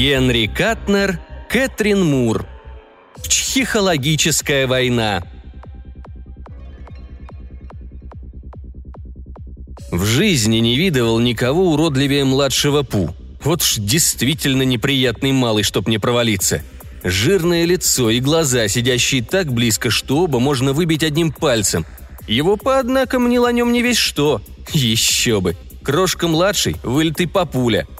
Генри Катнер, Кэтрин Мур. Психологическая война. В жизни не видывал никого уродливее младшего Пу. Вот ж действительно неприятный малый, чтоб не провалиться. Жирное лицо и глаза, сидящие так близко, что оба можно выбить одним пальцем. Его по однако мнил о нем не весь что. Еще бы. Крошка младший, вылитый папуля –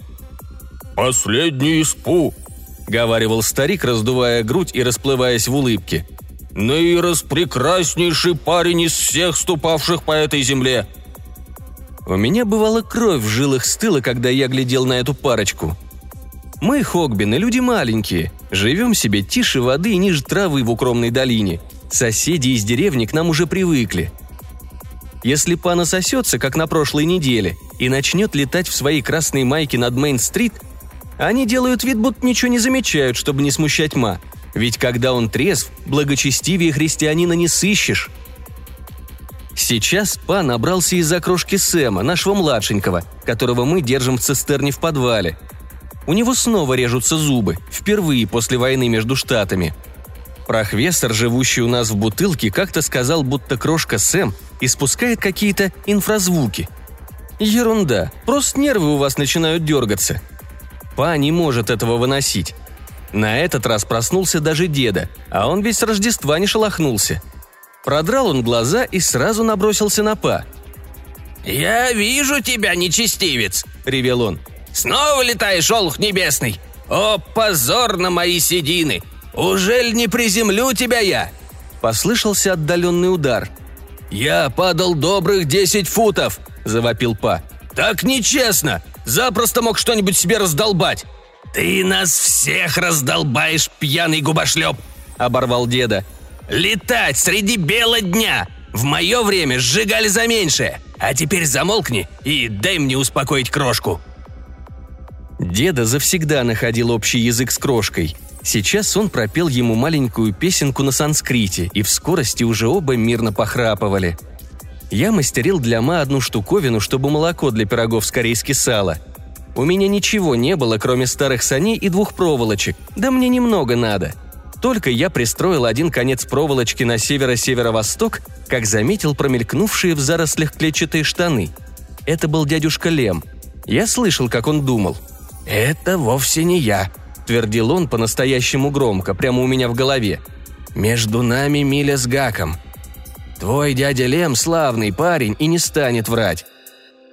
«Последний из Пу», — говаривал старик, раздувая грудь и расплываясь в улыбке. «Наираспрекраснейший парень из всех ступавших по этой земле!» У меня бывала кровь в жилах стыла, когда я глядел на эту парочку. Мы, Хогбины, люди маленькие, живем себе тише воды и ниже травы в укромной долине. Соседи из деревни к нам уже привыкли. Если пана сосется, как на прошлой неделе, и начнет летать в своей красной майке над Мейн-стрит – они делают вид, будто ничего не замечают, чтобы не смущать Ма. Ведь когда он трезв, благочестивее христианина не сыщешь. Сейчас Па набрался из-за крошки Сэма, нашего младшенького, которого мы держим в цистерне в подвале. У него снова режутся зубы, впервые после войны между штатами. Прохвестер, живущий у нас в бутылке, как-то сказал, будто крошка Сэм испускает какие-то инфразвуки. Ерунда, просто нервы у вас начинают дергаться. Па не может этого выносить. На этот раз проснулся даже деда, а он ведь с Рождества не шелохнулся. Продрал он глаза и сразу набросился на Па. «Я вижу тебя, нечестивец!» – ревел он. «Снова летаешь, олух небесный! О, позор на мои седины! Ужель не приземлю тебя я?» Послышался отдаленный удар. «Я падал добрых десять футов!» – завопил Па. «Так нечестно! Запросто мог что-нибудь себе раздолбать. Ты нас всех раздолбаешь, пьяный губошлеп!» – оборвал деда. «Летать среди бела дня! В мое время сжигали за меньшее! А теперь замолкни и дай мне успокоить крошку!» Деда завсегда находил общий язык с крошкой. Сейчас он пропел ему маленькую песенку на санскрите, и в скорости уже оба мирно похрапывали – я мастерил для Ма одну штуковину, чтобы молоко для пирогов скорее скисало. У меня ничего не было, кроме старых саней и двух проволочек. Да мне немного надо. Только я пристроил один конец проволочки на северо-северо-восток, как заметил промелькнувшие в зарослях клетчатые штаны. Это был дядюшка Лем. Я слышал, как он думал. «Это вовсе не я», — твердил он по-настоящему громко, прямо у меня в голове. «Между нами миля с гаком. Твой дядя Лем славный парень и не станет врать.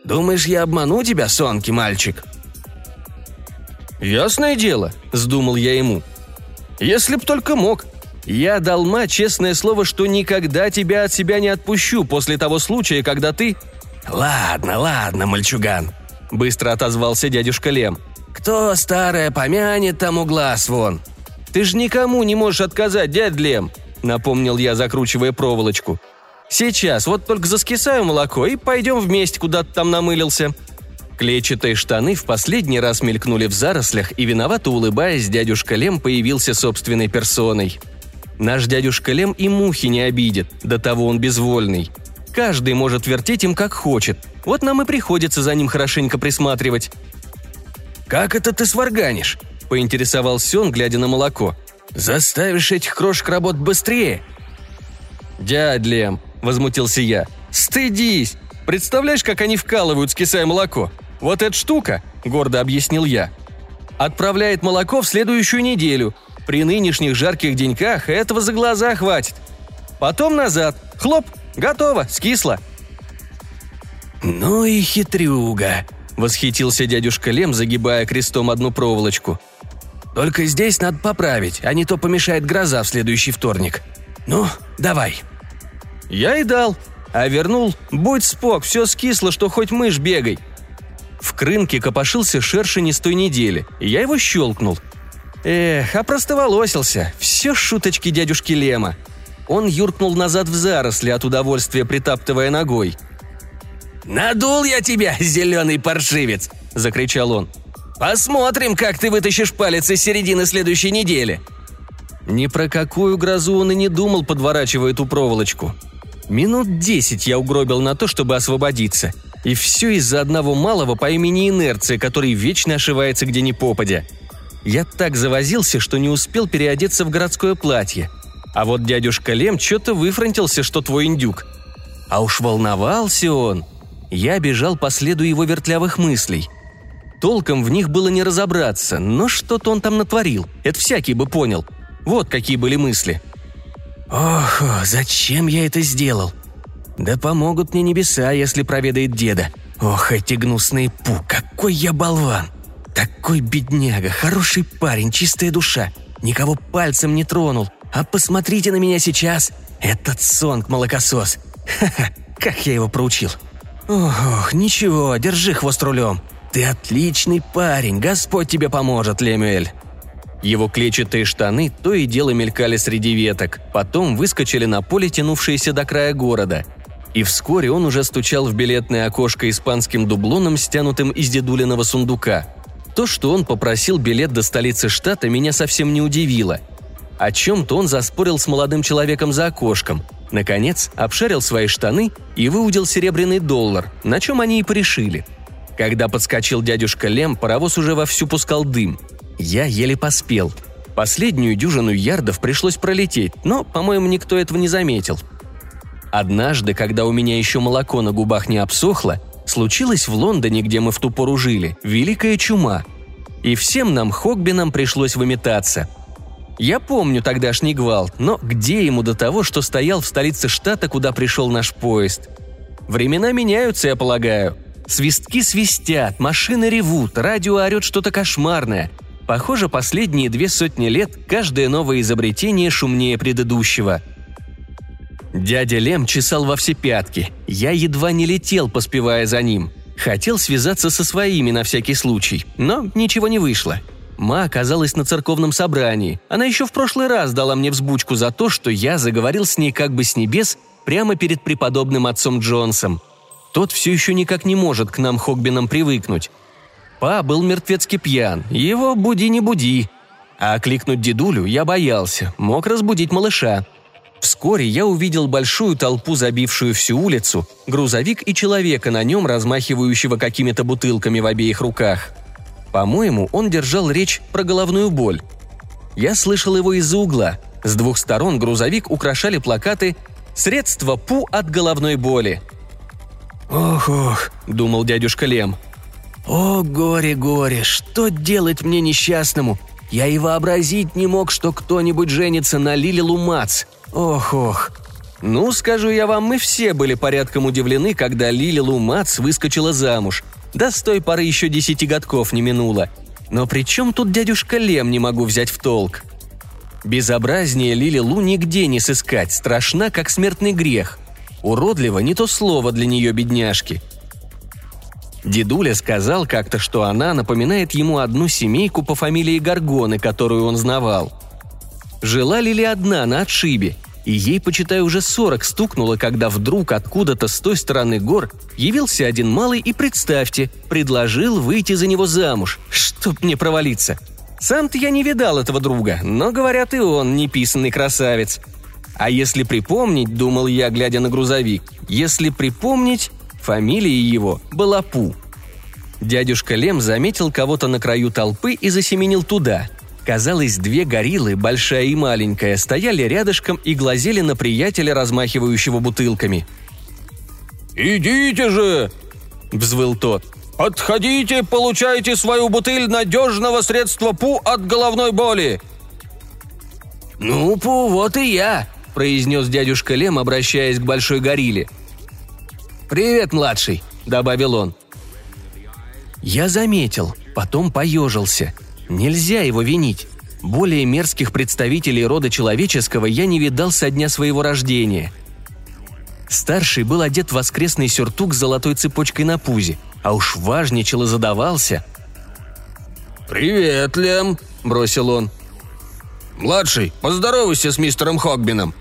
Думаешь, я обману тебя, сонки, мальчик?» «Ясное дело», — сдумал я ему. «Если б только мог. Я дал ма честное слово, что никогда тебя от себя не отпущу после того случая, когда ты...» «Ладно, ладно, мальчуган», — быстро отозвался дядюшка Лем. «Кто старое помянет, тому глаз вон». «Ты ж никому не можешь отказать, дядь Лем», — напомнил я, закручивая проволочку. Сейчас, вот только заскисаю молоко и пойдем вместе, куда ты там намылился». Клетчатые штаны в последний раз мелькнули в зарослях, и виновато улыбаясь, дядюшка Лем появился собственной персоной. Наш дядюшка Лем и мухи не обидит, до того он безвольный. Каждый может вертеть им как хочет, вот нам и приходится за ним хорошенько присматривать. «Как это ты сварганишь?» – поинтересовался он, глядя на молоко. «Заставишь этих крошек работать быстрее?» «Дядь Лем, – возмутился я. «Стыдись! Представляешь, как они вкалывают, скисая молоко? Вот эта штука, – гордо объяснил я, – отправляет молоко в следующую неделю. При нынешних жарких деньках этого за глаза хватит. Потом назад. Хлоп, готово, скисло». «Ну и хитрюга», – восхитился дядюшка Лем, загибая крестом одну проволочку. «Только здесь надо поправить, а не то помешает гроза в следующий вторник. Ну, давай». Я и дал. А вернул, будь спок, все скисло, что хоть мышь бегай. В крынке копошился шершень из той недели, и я его щелкнул. Эх, а простоволосился. Все шуточки дядюшки Лема. Он юркнул назад в заросли от удовольствия, притаптывая ногой. «Надул я тебя, зеленый паршивец!» – закричал он. «Посмотрим, как ты вытащишь палец из середины следующей недели!» Ни про какую грозу он и не думал, подворачивая эту проволочку. Минут десять я угробил на то, чтобы освободиться. И все из-за одного малого по имени Инерция, который вечно ошивается где ни попадя. Я так завозился, что не успел переодеться в городское платье. А вот дядюшка Лем что-то выфронтился, что твой индюк. А уж волновался он. Я бежал по следу его вертлявых мыслей. Толком в них было не разобраться, но что-то он там натворил. Это всякий бы понял. Вот какие были мысли. Ох, зачем я это сделал? Да помогут мне небеса, если проведает деда. Ох, эти гнусные пу, какой я болван! Такой бедняга, хороший парень, чистая душа. Никого пальцем не тронул. А посмотрите на меня сейчас. Этот сонг-молокосос. Ха-ха, как я его проучил. Ох, ничего, держи хвост рулем. Ты отличный парень, Господь тебе поможет, Лемюэль. Его клетчатые штаны то и дело мелькали среди веток, потом выскочили на поле, тянувшееся до края города. И вскоре он уже стучал в билетное окошко испанским дублоном, стянутым из дедулиного сундука. То, что он попросил билет до столицы штата, меня совсем не удивило. О чем-то он заспорил с молодым человеком за окошком. Наконец, обшарил свои штаны и выудил серебряный доллар, на чем они и порешили. Когда подскочил дядюшка Лем, паровоз уже вовсю пускал дым – я еле поспел. Последнюю дюжину ярдов пришлось пролететь, но, по-моему, никто этого не заметил. Однажды, когда у меня еще молоко на губах не обсохло, случилось в Лондоне, где мы в ту пору жили, великая чума. И всем нам, Хогбинам, пришлось выметаться. Я помню тогдашний гвалт, но где ему до того, что стоял в столице штата, куда пришел наш поезд? Времена меняются, я полагаю. Свистки свистят, машины ревут, радио орет что-то кошмарное – Похоже, последние две сотни лет каждое новое изобретение шумнее предыдущего. Дядя Лем чесал во все пятки. Я едва не летел, поспевая за ним. Хотел связаться со своими на всякий случай, но ничего не вышло. Ма оказалась на церковном собрании. Она еще в прошлый раз дала мне взбучку за то, что я заговорил с ней как бы с небес прямо перед преподобным отцом Джонсом. Тот все еще никак не может к нам Хогбинам привыкнуть. Па был мертвецки пьян, его буди не буди. А кликнуть дедулю я боялся, мог разбудить малыша. Вскоре я увидел большую толпу, забившую всю улицу, грузовик и человека на нем, размахивающего какими-то бутылками в обеих руках. По-моему, он держал речь про головную боль. Я слышал его из-за угла. С двух сторон грузовик украшали плакаты «Средство ПУ от головной боли». «Ох-ох», — думал дядюшка Лем, «О, горе-горе, что делать мне несчастному? Я и вообразить не мог, что кто-нибудь женится на Лиле Лумац. Ох-ох». Ну, скажу я вам, мы все были порядком удивлены, когда Лили Лумац выскочила замуж. Да с той поры еще десяти годков не минуло. Но при чем тут дядюшка Лем не могу взять в толк? Безобразнее Лили Лу нигде не сыскать, страшна, как смертный грех. Уродливо не то слово для нее, бедняжки – Дедуля сказал как-то, что она напоминает ему одну семейку по фамилии Гаргоны, которую он знавал. Жила Лили одна на отшибе, и ей, почитай, уже сорок стукнуло, когда вдруг откуда-то с той стороны гор явился один малый и, представьте, предложил выйти за него замуж. Чтоб мне провалиться. Сам-то я не видал этого друга, но, говорят, и он неписанный красавец. А если припомнить, думал я, глядя на грузовик, если припомнить, Фамилия его была Пу. Дядюшка Лем заметил кого-то на краю толпы и засеменил туда. Казалось, две гориллы, большая и маленькая, стояли рядышком и глазели на приятеля, размахивающего бутылками. «Идите же!» – взвыл тот. «Отходите, получайте свою бутыль надежного средства ПУ от головной боли!» «Ну, Пу, вот и я!» – произнес дядюшка Лем, обращаясь к большой горилле. «Привет, младший», — добавил он. Я заметил, потом поежился. Нельзя его винить. Более мерзких представителей рода человеческого я не видал со дня своего рождения. Старший был одет в воскресный сюртук с золотой цепочкой на пузе, а уж важничал и задавался. «Привет, Лем», — бросил он. «Младший, поздоровайся с мистером Хогбином».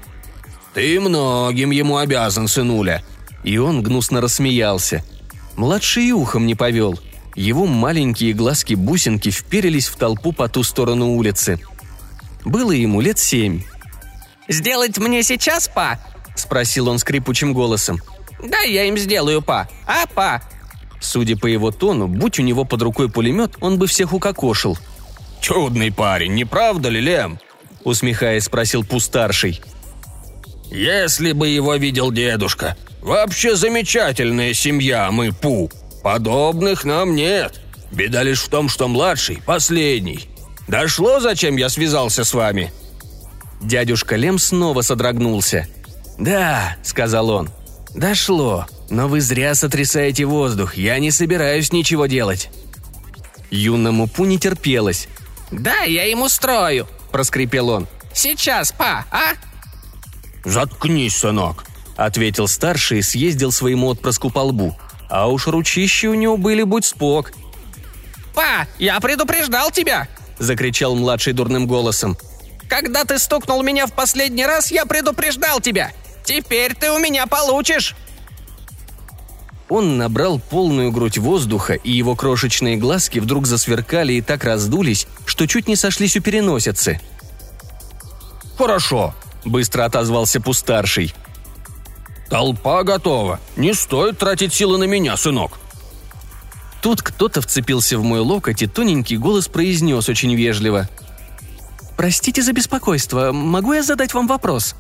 «Ты многим ему обязан, сынуля», и он гнусно рассмеялся. Младший ухом не повел. Его маленькие глазки-бусинки вперились в толпу по ту сторону улицы. Было ему лет семь. «Сделать мне сейчас, па?» – спросил он скрипучим голосом. «Да, я им сделаю, па. А, па?» Судя по его тону, будь у него под рукой пулемет, он бы всех укокошил. «Чудный парень, не правда ли, Лем?» – усмехаясь, спросил Пустарший. «Если бы его видел дедушка. Вообще замечательная семья, мы, Пу. Подобных нам нет. Беда лишь в том, что младший – последний. Дошло, зачем я связался с вами?» Дядюшка Лем снова содрогнулся. «Да», — сказал он, — «дошло, но вы зря сотрясаете воздух, я не собираюсь ничего делать». Юному Пу не терпелось. «Да, я ему устрою», — проскрипел он. «Сейчас, па, а?» «Заткнись, сынок», — ответил старший и съездил своему отпрыску по лбу. А уж ручищи у него были будь спок. «Па, я предупреждал тебя!» — закричал младший дурным голосом. «Когда ты стукнул меня в последний раз, я предупреждал тебя! Теперь ты у меня получишь!» Он набрал полную грудь воздуха, и его крошечные глазки вдруг засверкали и так раздулись, что чуть не сошлись у переносицы. «Хорошо», — быстро отозвался пустарший. «Толпа готова. Не стоит тратить силы на меня, сынок». Тут кто-то вцепился в мой локоть, и тоненький голос произнес очень вежливо. «Простите за беспокойство, могу я задать вам вопрос?»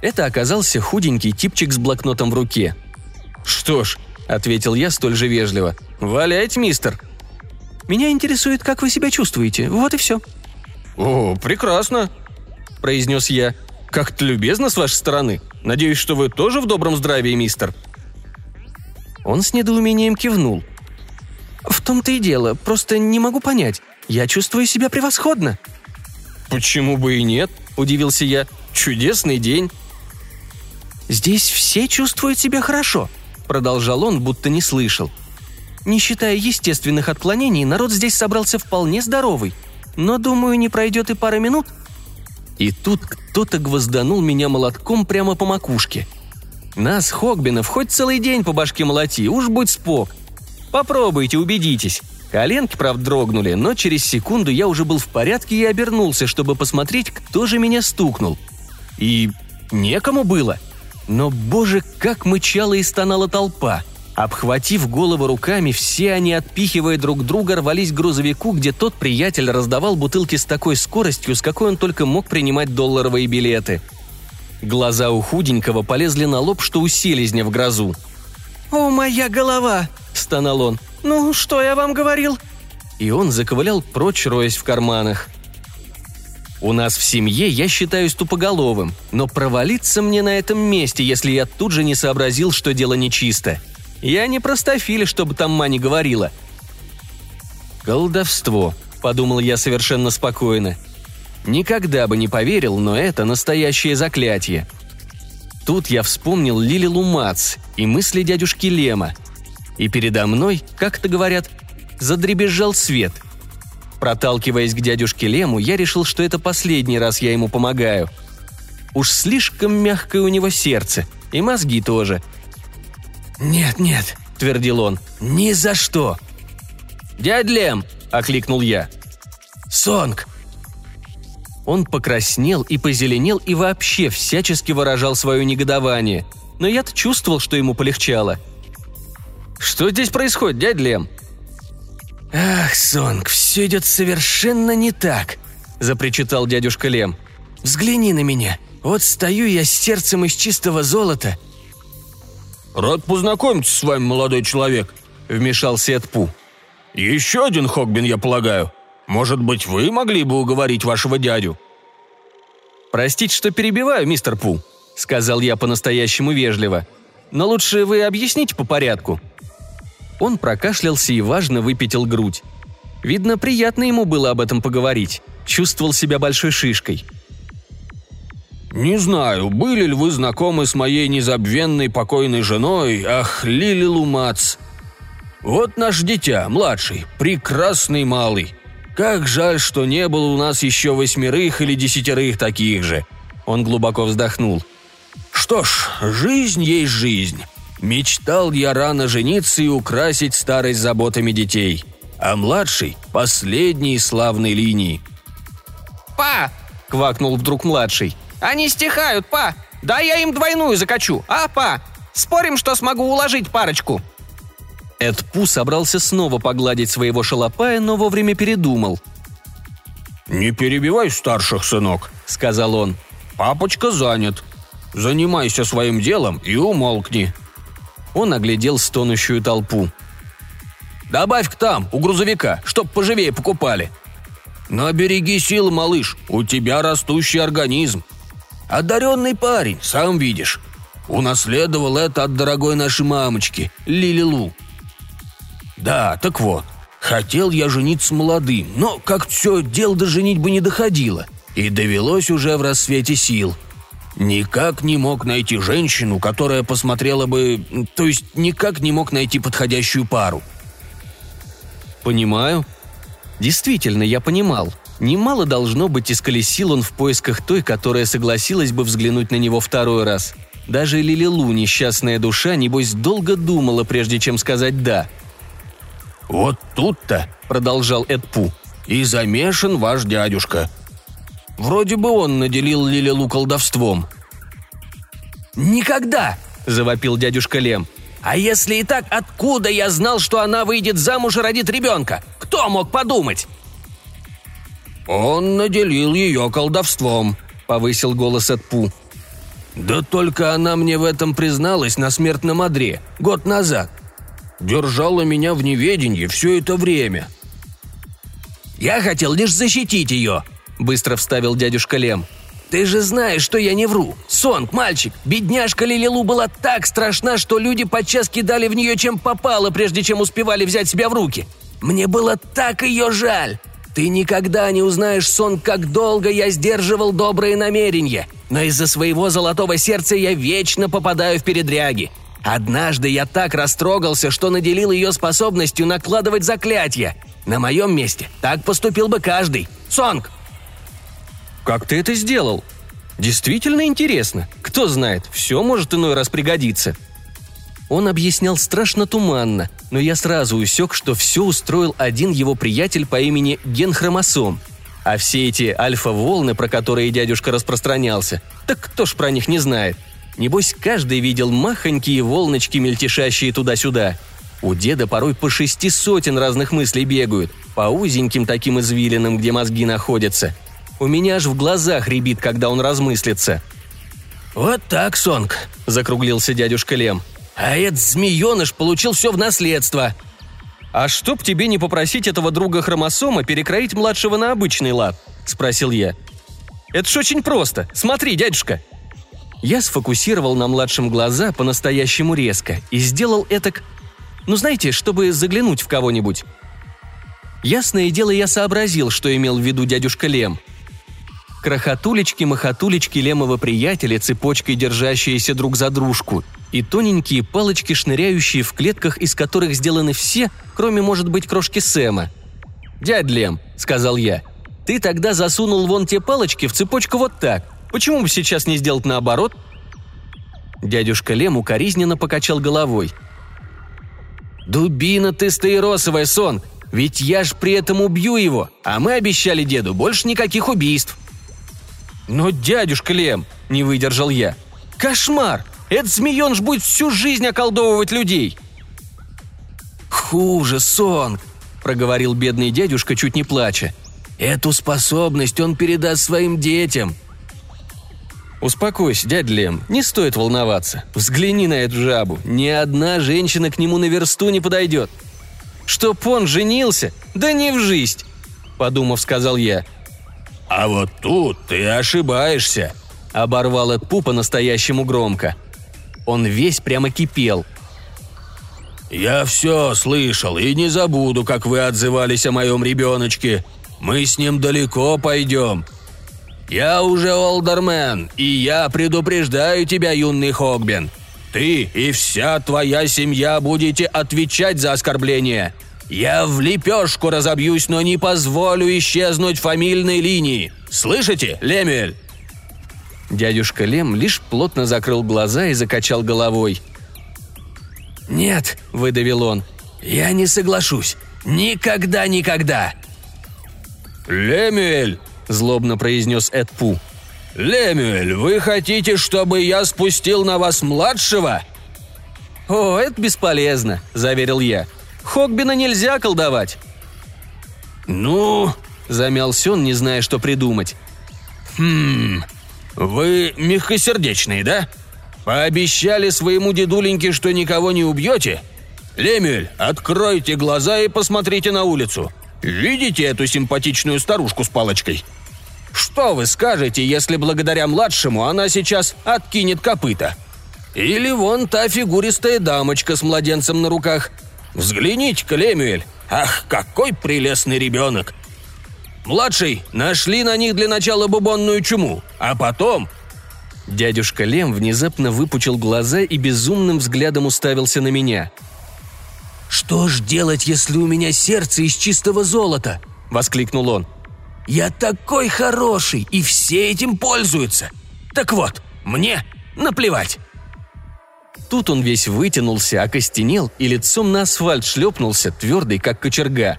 Это оказался худенький типчик с блокнотом в руке. «Что ж», — ответил я столь же вежливо, — «валяйте, мистер». «Меня интересует, как вы себя чувствуете, вот и все». «О, прекрасно», — произнес я. «Как-то любезно с вашей стороны. Надеюсь, что вы тоже в добром здравии, мистер». Он с недоумением кивнул. «В том-то и дело, просто не могу понять. Я чувствую себя превосходно». «Почему бы и нет?» – удивился я. «Чудесный день». «Здесь все чувствуют себя хорошо», – продолжал он, будто не слышал. «Не считая естественных отклонений, народ здесь собрался вполне здоровый. Но, думаю, не пройдет и пара минут». И тут кто-то гвозданул меня молотком прямо по макушке. Нас, Хогбинов, хоть целый день по башке молоти, уж будь спок. Попробуйте, убедитесь. Коленки, правда, дрогнули, но через секунду я уже был в порядке и обернулся, чтобы посмотреть, кто же меня стукнул. И некому было. Но, боже, как мычала и стонала толпа. Обхватив голову руками, все они, отпихивая друг друга, рвались к грузовику, где тот приятель раздавал бутылки с такой скоростью, с какой он только мог принимать долларовые билеты. Глаза у худенького полезли на лоб, что у селезня в грозу. «О, моя голова!» – стонал он. «Ну, что я вам говорил?» И он заковылял прочь, роясь в карманах. У нас в семье я считаюсь тупоголовым, но провалиться мне на этом месте, если я тут же не сообразил, что дело нечисто. Я не простофиля, чтобы там Мани говорила. «Колдовство», — подумал я совершенно спокойно. Никогда бы не поверил, но это настоящее заклятие. Тут я вспомнил Лили Лумац и мысли дядюшки Лема — и передо мной, как это говорят, задребезжал свет. Проталкиваясь к дядюшке Лему, я решил, что это последний раз я ему помогаю. Уж слишком мягкое у него сердце, и мозги тоже. «Нет, нет», — твердил он, — «ни за что». «Дядь Лем!» — окликнул я. «Сонг!» Он покраснел и позеленел и вообще всячески выражал свое негодование. Но я-то чувствовал, что ему полегчало — что здесь происходит, дядь Лем?» «Ах, Сонг, все идет совершенно не так», – запричитал дядюшка Лем. «Взгляни на меня. Вот стою я с сердцем из чистого золота». «Рад познакомиться с вами, молодой человек», – вмешался Эдпу. «Еще один Хогбин, я полагаю. Может быть, вы могли бы уговорить вашего дядю?» «Простите, что перебиваю, мистер Пу», – сказал я по-настоящему вежливо. «Но лучше вы объясните по порядку». Он прокашлялся и важно выпятил грудь. Видно, приятно ему было об этом поговорить. Чувствовал себя большой шишкой. «Не знаю, были ли вы знакомы с моей незабвенной покойной женой, ах, Лили Лумац. Вот наш дитя, младший, прекрасный малый. Как жаль, что не было у нас еще восьмерых или десятерых таких же». Он глубоко вздохнул. «Что ж, жизнь есть жизнь. Мечтал я рано жениться и украсить старость заботами детей. А младший – последней славной линии. «Па!» – квакнул вдруг младший. «Они стихают, па! Да я им двойную закачу, а, па? Спорим, что смогу уложить парочку?» Эд Пу собрался снова погладить своего шалопая, но вовремя передумал. «Не перебивай старших, сынок», — сказал он. «Папочка занят. Занимайся своим делом и умолкни». Он оглядел стонущую толпу. «Добавь-ка там, у грузовика, чтоб поживее покупали». «Набереги сил, малыш, у тебя растущий организм. Одаренный парень, сам видишь. Унаследовал это от дорогой нашей мамочки, Лилилу. Да, так вот, хотел я жениться молодым, но как все, дело до женитьбы не доходило. И довелось уже в рассвете сил. Никак не мог найти женщину, которая посмотрела бы... То есть никак не мог найти подходящую пару. «Понимаю», Действительно, я понимал. Немало должно быть исколесил он в поисках той, которая согласилась бы взглянуть на него второй раз. Даже Лилилу, несчастная душа, небось, долго думала, прежде чем сказать «да». «Вот тут-то», — продолжал Эдпу, — «и замешан ваш дядюшка. Вроде бы он наделил Лилилу колдовством». «Никогда!» – завопил дядюшка Лем. «А если и так, откуда я знал, что она выйдет замуж и родит ребенка? Кто мог подумать?» «Он наделил ее колдовством», — повысил голос Эдпу. «Да только она мне в этом призналась на смертном одре, год назад. Держала меня в неведении все это время». «Я хотел лишь защитить ее», — быстро вставил дядюшка Лем. «Ты же знаешь, что я не вру. Сонг, мальчик, бедняжка Лилилу была так страшна, что люди подчас кидали в нее чем попало, прежде чем успевали взять себя в руки. Мне было так ее жаль. Ты никогда не узнаешь, сон, как долго я сдерживал добрые намерения, но из-за своего золотого сердца я вечно попадаю в передряги. Однажды я так растрогался, что наделил ее способностью накладывать заклятия. На моем месте так поступил бы каждый. Сонг!» «Как ты это сделал?» «Действительно интересно. Кто знает, все может иной раз пригодиться», он объяснял страшно туманно, но я сразу усек, что все устроил один его приятель по имени Генхромосом. А все эти альфа-волны, про которые дядюшка распространялся, так кто ж про них не знает? Небось, каждый видел махонькие волночки, мельтешащие туда-сюда. У деда порой по шести сотен разных мыслей бегают, по узеньким таким извилинам, где мозги находятся. У меня аж в глазах рябит, когда он размыслится. «Вот так, Сонг», — закруглился дядюшка Лем. А этот змееныш получил все в наследство. «А чтоб тебе не попросить этого друга хромосома перекроить младшего на обычный лад?» – спросил я. «Это ж очень просто. Смотри, дядюшка». Я сфокусировал на младшем глаза по-настоящему резко и сделал это, ну знаете, чтобы заглянуть в кого-нибудь. Ясное дело, я сообразил, что имел в виду дядюшка Лем. Крохотулечки-махотулечки Лемова приятеля, цепочкой держащиеся друг за дружку – и тоненькие палочки, шныряющие в клетках, из которых сделаны все, кроме, может быть, крошки Сэма. «Дядь Лем», — сказал я, — «ты тогда засунул вон те палочки в цепочку вот так. Почему бы сейчас не сделать наоборот?» Дядюшка Лем укоризненно покачал головой. «Дубина ты стаиросовая, сон! Ведь я ж при этом убью его, а мы обещали деду больше никаких убийств!» «Но, дядюшка Лем!» – не выдержал я. «Кошмар! Этот змееныш будет всю жизнь околдовывать людей!» «Хуже, Сонг!» – проговорил бедный дядюшка, чуть не плача. «Эту способность он передаст своим детям!» «Успокойся, дядя Лем, не стоит волноваться. Взгляни на эту жабу. Ни одна женщина к нему на версту не подойдет. Чтоб он женился? Да не в жизнь!» Подумав, сказал я. «А вот тут ты ошибаешься», — оборвал Эдпу по-настоящему громко. Он весь прямо кипел. «Я все слышал и не забуду, как вы отзывались о моем ребеночке. Мы с ним далеко пойдем. Я уже олдермен, и я предупреждаю тебя, юный Хогбен. Ты и вся твоя семья будете отвечать за оскорбление. Я в лепешку разобьюсь, но не позволю исчезнуть фамильной линии. Слышите, Лемюэль?» Дядюшка Лем лишь плотно закрыл глаза и закачал головой. «Нет», — выдавил он, — «я не соглашусь. Никогда-никогда!» «Лемюэль!» — злобно произнес Эдпу. «Лемюэль, вы хотите, чтобы я спустил на вас младшего?» «О, это бесполезно», – заверил я. «Хогбина нельзя колдовать». «Ну...» – замялся он, не зная, что придумать. «Хм... Вы мягкосердечные, да? Пообещали своему дедуленьке, что никого не убьете? Лемюэль, откройте глаза и посмотрите на улицу. Видите эту симпатичную старушку с палочкой?» Что вы скажете, если благодаря младшему она сейчас откинет копыта? Или вон та фигуристая дамочка с младенцем на руках. Взгляните-ка. Ах, какой прелестный ребенок. Младший, нашли на них для начала бубонную чуму, а потом... Дядюшка Лем внезапно выпучил глаза и безумным взглядом уставился на меня. «Что ж делать, если у меня сердце из чистого золота?» – воскликнул он. Я такой хороший, и все этим пользуются. Так вот, мне наплевать. Тут он весь вытянулся, окостенел и лицом на асфальт шлепнулся, твердый, как кочерга.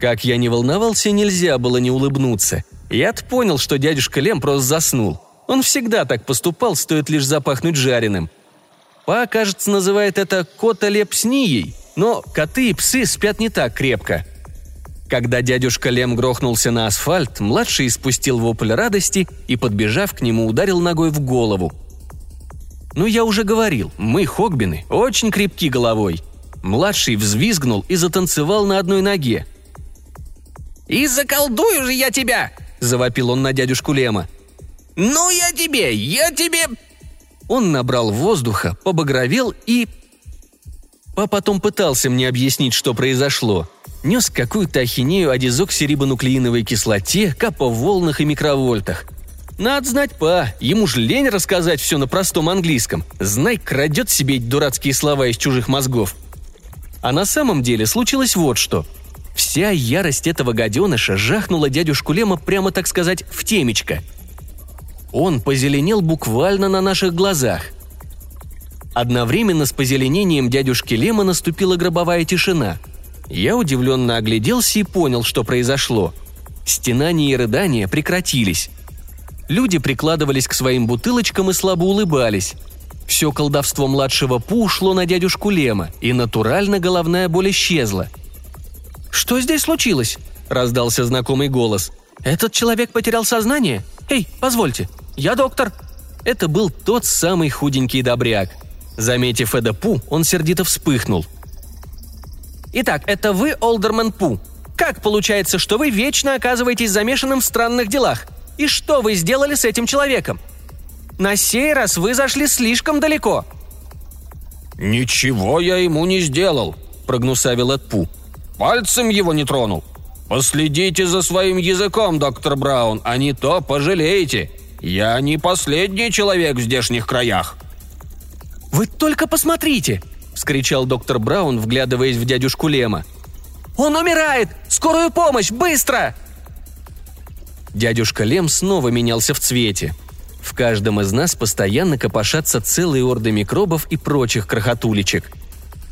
Как я не волновался, нельзя было не улыбнуться. Я-то понял, что дядюшка Лем просто заснул. Он всегда так поступал, стоит лишь запахнуть жареным. Па, кажется, называет это «кота-леп-снией», но коты и псы спят не так крепко – когда дядюшка Лем грохнулся на асфальт, младший испустил вопль радости и, подбежав к нему, ударил ногой в голову. Ну, я уже говорил, мы, Хогбины, очень крепки головой. Младший взвизгнул и затанцевал на одной ноге. «И заколдую же я тебя!» – завопил он на дядюшку Лема. «Ну я тебе, я тебе...» Он набрал воздуха, побагровел и... А потом пытался мне объяснить, что произошло – нес какую-то ахинею о дезоксирибонуклеиновой кислоте, капо-волнах и микровольтах. Надо знать па, ему ж лень рассказать все на простом английском. Знай, крадет себе эти дурацкие слова из чужих мозгов. А на самом деле случилось вот что. Вся ярость этого гаденыша жахнула дядюшку Лема прямо, так сказать, в темечко. Он позеленел буквально на наших глазах. Одновременно с позеленением дядюшки Лема наступила гробовая тишина – я удивленно огляделся и понял, что произошло. Стенания и рыдания прекратились. Люди прикладывались к своим бутылочкам и слабо улыбались. Все колдовство младшего Пу ушло на дядюшку Лема, и натурально головная боль исчезла. «Что здесь случилось?» – раздался знакомый голос. «Этот человек потерял сознание? Эй, позвольте, я доктор!» Это был тот самый худенький добряк. Заметив Эда Пу, он сердито вспыхнул – Итак, это вы, Олдерман Пу. Как получается, что вы вечно оказываетесь замешанным в странных делах? И что вы сделали с этим человеком? На сей раз вы зашли слишком далеко». «Ничего я ему не сделал», – прогнусавил Эдпу. «Пальцем его не тронул. Последите за своим языком, доктор Браун, а не то пожалеете. Я не последний человек в здешних краях». «Вы только посмотрите!» – вскричал доктор Браун, вглядываясь в дядюшку Лема. «Он умирает! Скорую помощь! Быстро!» Дядюшка Лем снова менялся в цвете. В каждом из нас постоянно копошатся целые орды микробов и прочих крохотулечек.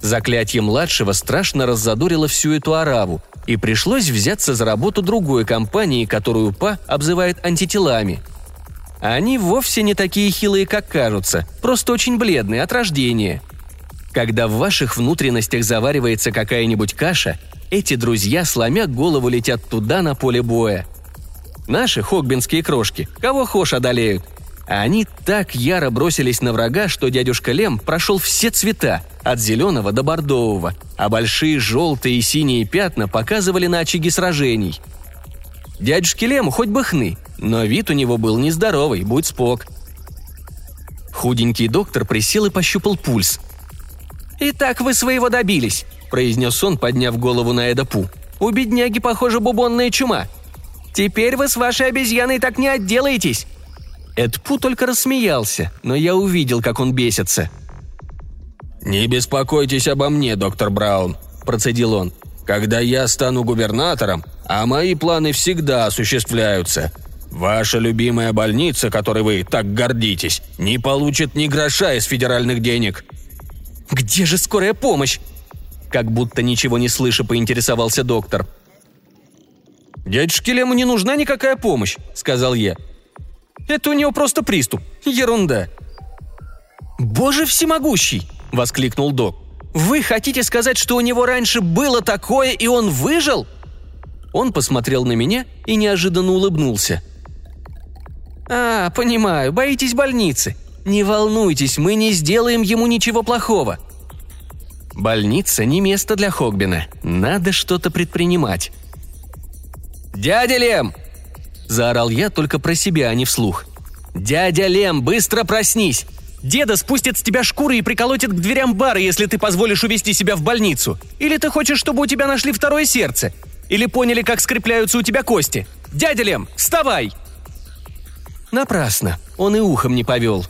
Заклятие младшего страшно раззадорило всю эту ораву, и пришлось взяться за работу другой компании, которую ПА обзывает антителами. Они вовсе не такие хилые, как кажутся, просто очень бледные от рождения – когда в ваших внутренностях заваривается какая-нибудь каша, эти друзья, сломя голову, летят туда, на поле боя. Наши хогбинские крошки, кого хошь одолеют. А они так яро бросились на врага, что дядюшка Лем прошел все цвета, от зеленого до бордового, а большие желтые и синие пятна показывали на очаги сражений. Дядюшке Лему хоть бы хны, но вид у него был нездоровый, будь спок. Худенький доктор присел и пощупал пульс – «Итак, вы своего добились», – произнес он, подняв голову на Эдапу. «У бедняги, похоже, бубонная чума. Теперь вы с вашей обезьяной так не отделаетесь». Эдпу только рассмеялся, но я увидел, как он бесится. «Не беспокойтесь обо мне, доктор Браун», – процедил он. «Когда я стану губернатором, а мои планы всегда осуществляются, Ваша любимая больница, которой вы так гордитесь, не получит ни гроша из федеральных денег. «Где же скорая помощь?» Как будто ничего не слыша, поинтересовался доктор. «Дядюшке Лему не нужна никакая помощь», — сказал я. Это у него просто приступ. Ерунда». «Боже всемогущий!» – воскликнул док. «Вы хотите сказать, что у него раньше было такое, и он выжил?» Он посмотрел на меня и неожиданно улыбнулся. «А, понимаю, боитесь больницы. Не волнуйтесь, мы не сделаем ему ничего плохого». Больница не место для Хогбина. Надо что-то предпринимать. «Дядя Лем!» – заорал я только про себя, а не вслух. «Дядя Лем, быстро проснись! Деда спустит с тебя шкуры и приколотит к дверям бара, если ты позволишь увести себя в больницу. Или ты хочешь, чтобы у тебя нашли второе сердце? Или поняли, как скрепляются у тебя кости? Дядя Лем, вставай!» Напрасно. Он и ухом не повел.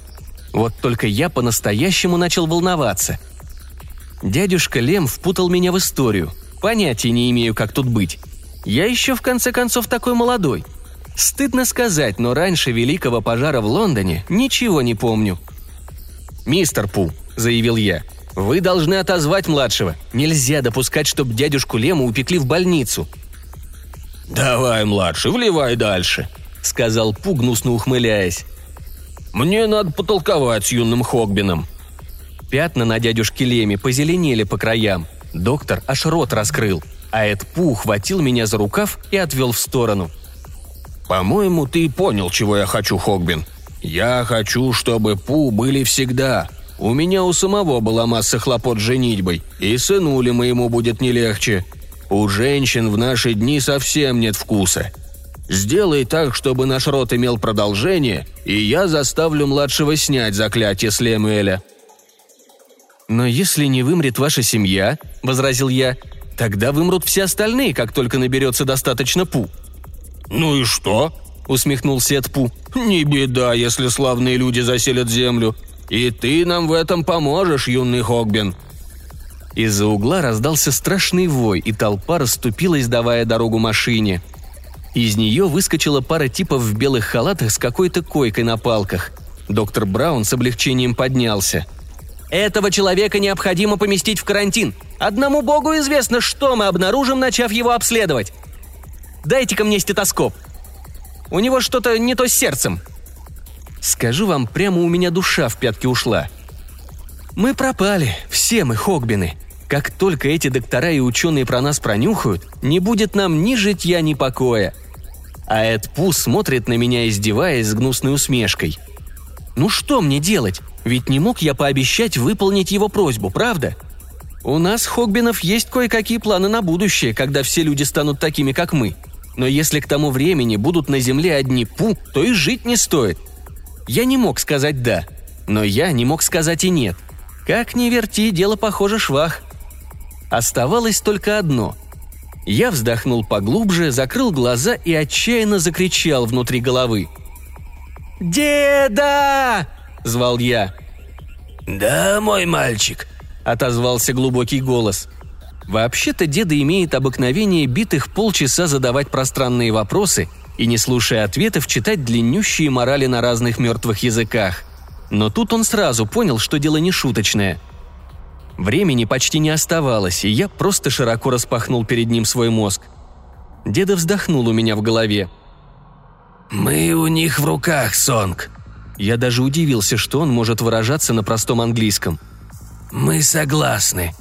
Вот только я по-настоящему начал волноваться. Дядюшка Лем впутал меня в историю. Понятия не имею, как тут быть. Я еще в конце концов такой молодой. Стыдно сказать, но раньше великого пожара в Лондоне ничего не помню. «Мистер Пу», — заявил я, — «вы должны отозвать младшего. Нельзя допускать, чтобы дядюшку Лему упекли в больницу». «Давай, младший, вливай дальше», — сказал Пу, гнусно ухмыляясь. «Мне надо потолковать с юным Хогбином». Пятна на дядюшке Леме позеленели по краям. Доктор аж рот раскрыл, а Эд Пу ухватил меня за рукав и отвел в сторону. «По-моему, ты понял, чего я хочу, Хогбин. Я хочу, чтобы Пу были всегда. У меня у самого была масса хлопот с женитьбой, и сынуле моему будет не легче. У женщин в наши дни совсем нет вкуса. Сделай так, чтобы наш род имел продолжение, и я заставлю младшего снять заклятие с Лемуэля». «Но если не вымрет ваша семья», — возразил я, — «тогда вымрут все остальные, как только наберется достаточно Пу». «Ну и что?» — усмехнулся Эдпу. «Не беда, если славные люди заселят землю. И ты нам в этом поможешь, юный Хогбин». Из-за угла раздался страшный вой, и толпа расступилась, давая дорогу машине. Из нее выскочила пара типов в белых халатах с какой-то койкой на палках. Доктор Браун с облегчением поднялся. «Этого человека необходимо поместить в карантин. Одному богу известно, что мы обнаружим, начав его обследовать. Дайте-ка мне стетоскоп», у него что-то не то с сердцем. Скажу вам, прямо у меня душа в пятки ушла. Мы пропали, все мы Хогбины. Как только эти доктора и ученые про нас пронюхают, не будет нам ни житья, ни покоя. А Эд Пу смотрит на меня, издеваясь с гнусной усмешкой. Ну что мне делать? Ведь не мог я пообещать выполнить его просьбу, правда? У нас, Хогбинов, есть кое-какие планы на будущее, когда все люди станут такими, как мы – но если к тому времени будут на земле одни пу, то и жить не стоит. Я не мог сказать «да», но я не мог сказать и «нет». Как ни верти, дело похоже швах. Оставалось только одно. Я вздохнул поглубже, закрыл глаза и отчаянно закричал внутри головы. «Деда!» – звал я. «Да, мой мальчик», – отозвался глубокий голос. Вообще-то деда имеет обыкновение битых полчаса задавать пространные вопросы и, не слушая ответов, читать длиннющие морали на разных мертвых языках. Но тут он сразу понял, что дело не шуточное. Времени почти не оставалось, и я просто широко распахнул перед ним свой мозг. Деда вздохнул у меня в голове. «Мы у них в руках, Сонг». Я даже удивился, что он может выражаться на простом английском. «Мы согласны»,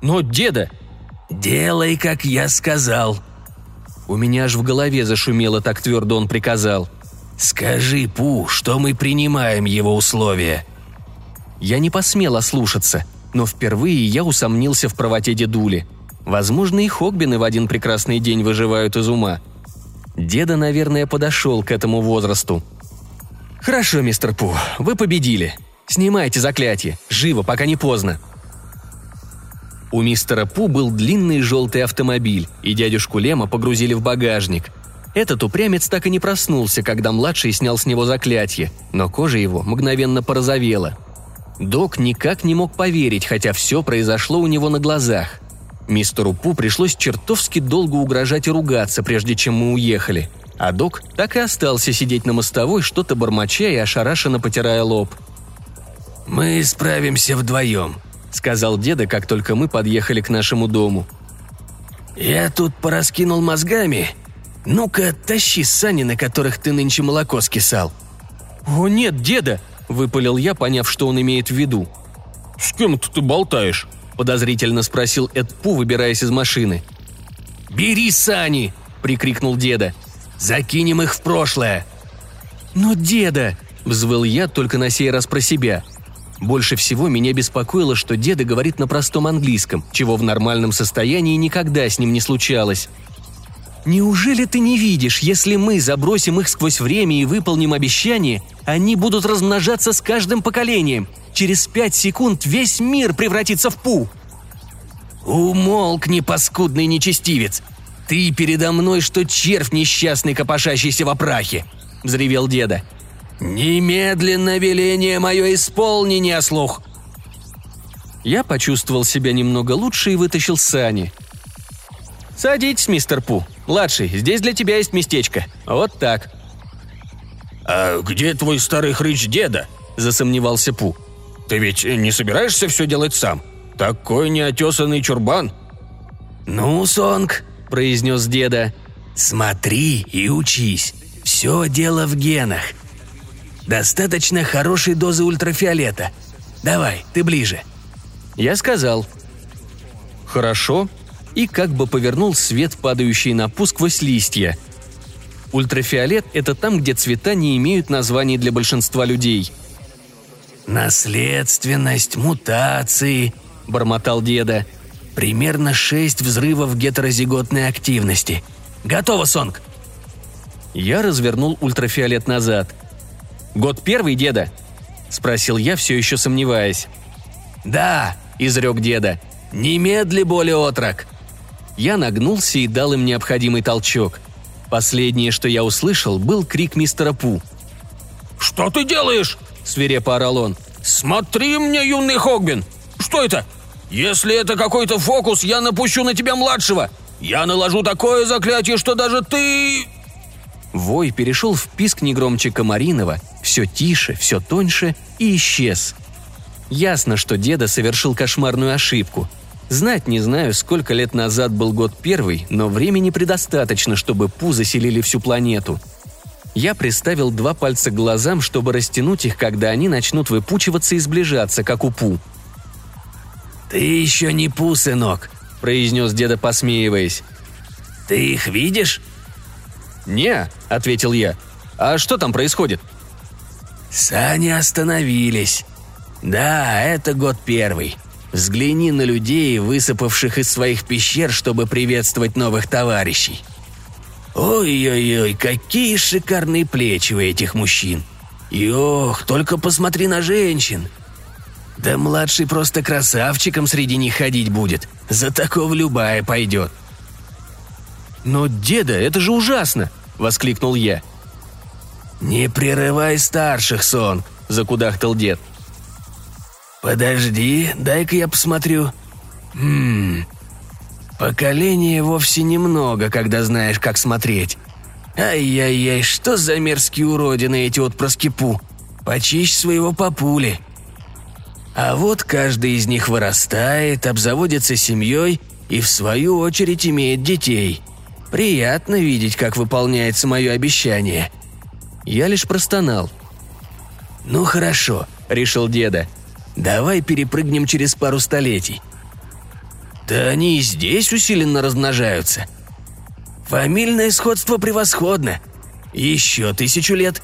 «Но, деда...» «Делай, как я сказал». У меня аж в голове зашумело, так твердо он приказал. «Скажи, Пу, что мы принимаем его условия». Я не посмел ослушаться, но впервые я усомнился в правоте дедули. Возможно, и Хогбины в один прекрасный день выживают из ума. Деда, наверное, подошел к этому возрасту. «Хорошо, мистер Пу, вы победили. Снимайте заклятие. Живо, пока не поздно», у мистера Пу был длинный желтый автомобиль, и дядюшку Лема погрузили в багажник. Этот упрямец так и не проснулся, когда младший снял с него заклятие, но кожа его мгновенно порозовела. Док никак не мог поверить, хотя все произошло у него на глазах. Мистеру Пу пришлось чертовски долго угрожать и ругаться, прежде чем мы уехали. А док так и остался сидеть на мостовой, что-то бормоча и ошарашенно потирая лоб. «Мы справимся вдвоем», — сказал деда, как только мы подъехали к нашему дому. «Я тут пораскинул мозгами. Ну-ка, тащи сани, на которых ты нынче молоко скисал. «О нет, деда!» – выпалил я, поняв, что он имеет в виду. «С кем-то ты болтаешь?» – подозрительно спросил Эдпу, выбираясь из машины. «Бери сани!» – прикрикнул деда. «Закинем их в прошлое!» «Но деда!» – взвыл я только на сей раз про себя. Больше всего меня беспокоило, что деда говорит на простом английском, чего в нормальном состоянии никогда с ним не случалось. Неужели ты не видишь, если мы забросим их сквозь время и выполним обещание, они будут размножаться с каждым поколением? Через пять секунд весь мир превратится в пу!» «Умолкни, паскудный нечестивец! Ты передо мной, что червь несчастный, копошащийся в опрахе!» – взревел деда. «Немедленно веление мое исполнение, слух!» Я почувствовал себя немного лучше и вытащил сани. «Садитесь, мистер Пу. Младший, здесь для тебя есть местечко. Вот так». «А где твой старый хрыч деда?» – засомневался Пу. «Ты ведь не собираешься все делать сам? Такой неотесанный чурбан!» «Ну, Сонг», – произнес деда, – «смотри и учись. Все дело в генах. Достаточно хорошей дозы ультрафиолета. Давай, ты ближе». Я сказал. «Хорошо», и как бы повернул свет, падающий на пуск сквозь листья. Ультрафиолет – это там, где цвета не имеют названий для большинства людей. «Наследственность, мутации», – бормотал деда. «Примерно шесть взрывов гетерозиготной активности. Готово, Сонг!» Я развернул ультрафиолет назад. «Год первый, деда?» – спросил я, все еще сомневаясь. «Да», – изрек деда. «Немедли более отрок!» Я нагнулся и дал им необходимый толчок. Последнее, что я услышал, был крик мистера Пу. «Что ты делаешь?» – свирепо орал он. «Смотри мне, юный Хогбин! Что это? Если это какой-то фокус, я напущу на тебя младшего! Я наложу такое заклятие, что даже ты...» Вой перешел в писк негромче Комаринова, все тише, все тоньше и исчез. Ясно, что деда совершил кошмарную ошибку. Знать не знаю, сколько лет назад был год первый, но времени предостаточно, чтобы Пу заселили всю планету. Я приставил два пальца к глазам, чтобы растянуть их, когда они начнут выпучиваться и сближаться, как у Пу. «Ты еще не Пу, сынок», — произнес деда, посмеиваясь. «Ты их видишь?» «Не», — ответил я. «А что там происходит?» «Сани остановились. Да, это год первый. Взгляни на людей, высыпавших из своих пещер, чтобы приветствовать новых товарищей. Ой-ой-ой, какие шикарные плечи у этих мужчин. И ох, только посмотри на женщин. Да младший просто красавчиком среди них ходить будет. За такого любая пойдет. «Но, деда, это же ужасно!» – воскликнул я. «Не прерывай старших, сон!» – закудахтал дед – «Подожди, дай-ка я посмотрю. Хм... Поколения вовсе немного, когда знаешь, как смотреть. Ай-яй-яй, что за мерзкие уродины эти отпрыски Пу. Почищ своего папули. А вот каждый из них вырастает, обзаводится семьей и в свою очередь имеет детей. Приятно видеть, как выполняется мое обещание. Я лишь простонал. «Ну хорошо», — решил деда. Давай перепрыгнем через пару столетий. Да они и здесь усиленно размножаются. Фамильное сходство превосходно. Еще тысячу лет.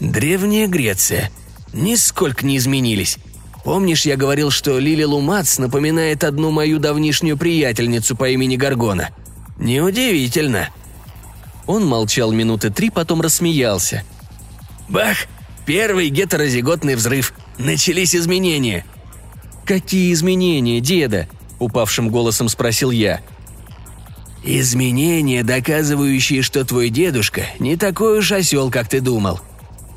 Древняя Греция. Нисколько не изменились. Помнишь, я говорил, что Лили Лумац напоминает одну мою давнишнюю приятельницу по имени Гаргона? Неудивительно. Он молчал минуты три, потом рассмеялся. Бах! Первый гетерозиготный взрыв – Начались изменения». «Какие изменения, деда?» – упавшим голосом спросил я. «Изменения, доказывающие, что твой дедушка не такой уж осел, как ты думал.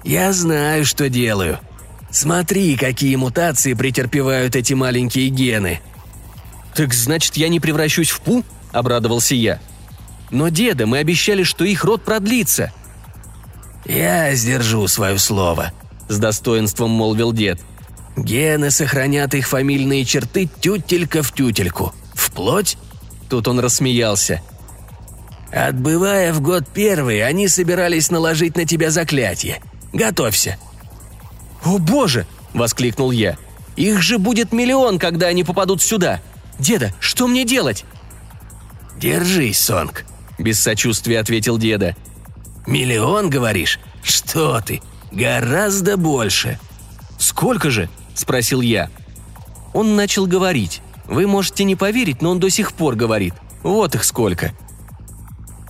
Я знаю, что делаю. Смотри, какие мутации претерпевают эти маленькие гены». «Так значит, я не превращусь в пу?» – обрадовался я. «Но, деда, мы обещали, что их род продлится». «Я сдержу свое слово», с достоинством молвил дед. «Гены сохранят их фамильные черты тютелька в тютельку. Вплоть...» Тут он рассмеялся. «Отбывая в год первый, они собирались наложить на тебя заклятие. Готовься. «О боже!» – воскликнул я. «Их же будет миллион, когда они попадут сюда! Деда, что мне делать?» «Держись, Сонг», – без сочувствия ответил деда. «Миллион, говоришь? Что ты? Гораздо больше». «Сколько же?» – спросил я. Он начал говорить. Вы можете не поверить, но он до сих пор говорит. Вот их сколько.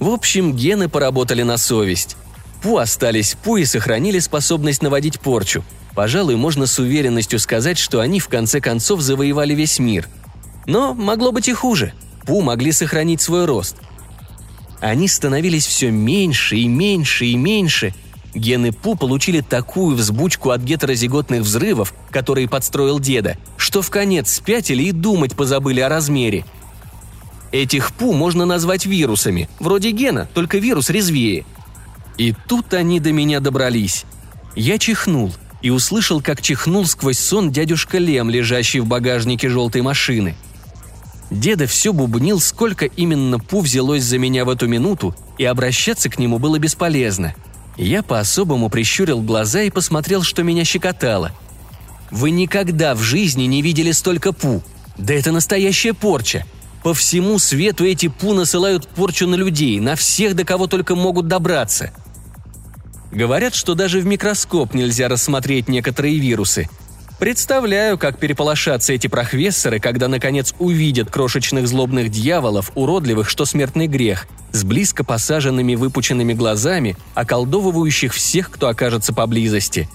В общем, гены поработали на совесть. Пу остались Пу и сохранили способность наводить порчу. Пожалуй, можно с уверенностью сказать, что они в конце концов завоевали весь мир. Но могло быть и хуже. Пу могли сохранить свой рост. Они становились все меньше и меньше и меньше. Гены Пу получили такую взбучку от гетерозиготных взрывов, которые подстроил деда, что в конец спятили и думать позабыли о размере. Этих Пу можно назвать вирусами, вроде гена, только вирус резвее. И тут они до меня добрались. Я чихнул и услышал, как чихнул сквозь сон дядюшка Лем, лежащий в багажнике желтой машины – Деда все бубнил, сколько именно Пу взялось за меня в эту минуту, и обращаться к нему было бесполезно. Я по-особому прищурил глаза и посмотрел, что меня щекотало. Вы никогда в жизни не видели столько Пу. Да это настоящая порча. По всему свету эти Пу насылают порчу на людей, на всех, до кого только могут добраться. Говорят, что даже в микроскоп нельзя рассмотреть некоторые вирусы – Представляю, как переполошатся эти прохвессоры, когда наконец увидят крошечных злобных дьяволов, уродливых, что смертный грех, с близко посаженными выпученными глазами, околдовывающих всех, кто окажется поблизости.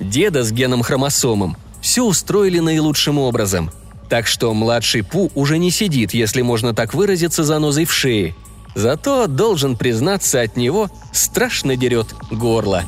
Деда с геном хромосомом все устроили наилучшим образом. Так что младший Пу уже не сидит, если можно так выразиться, занозой в шее. Зато, должен признаться, от него страшно дерет горло.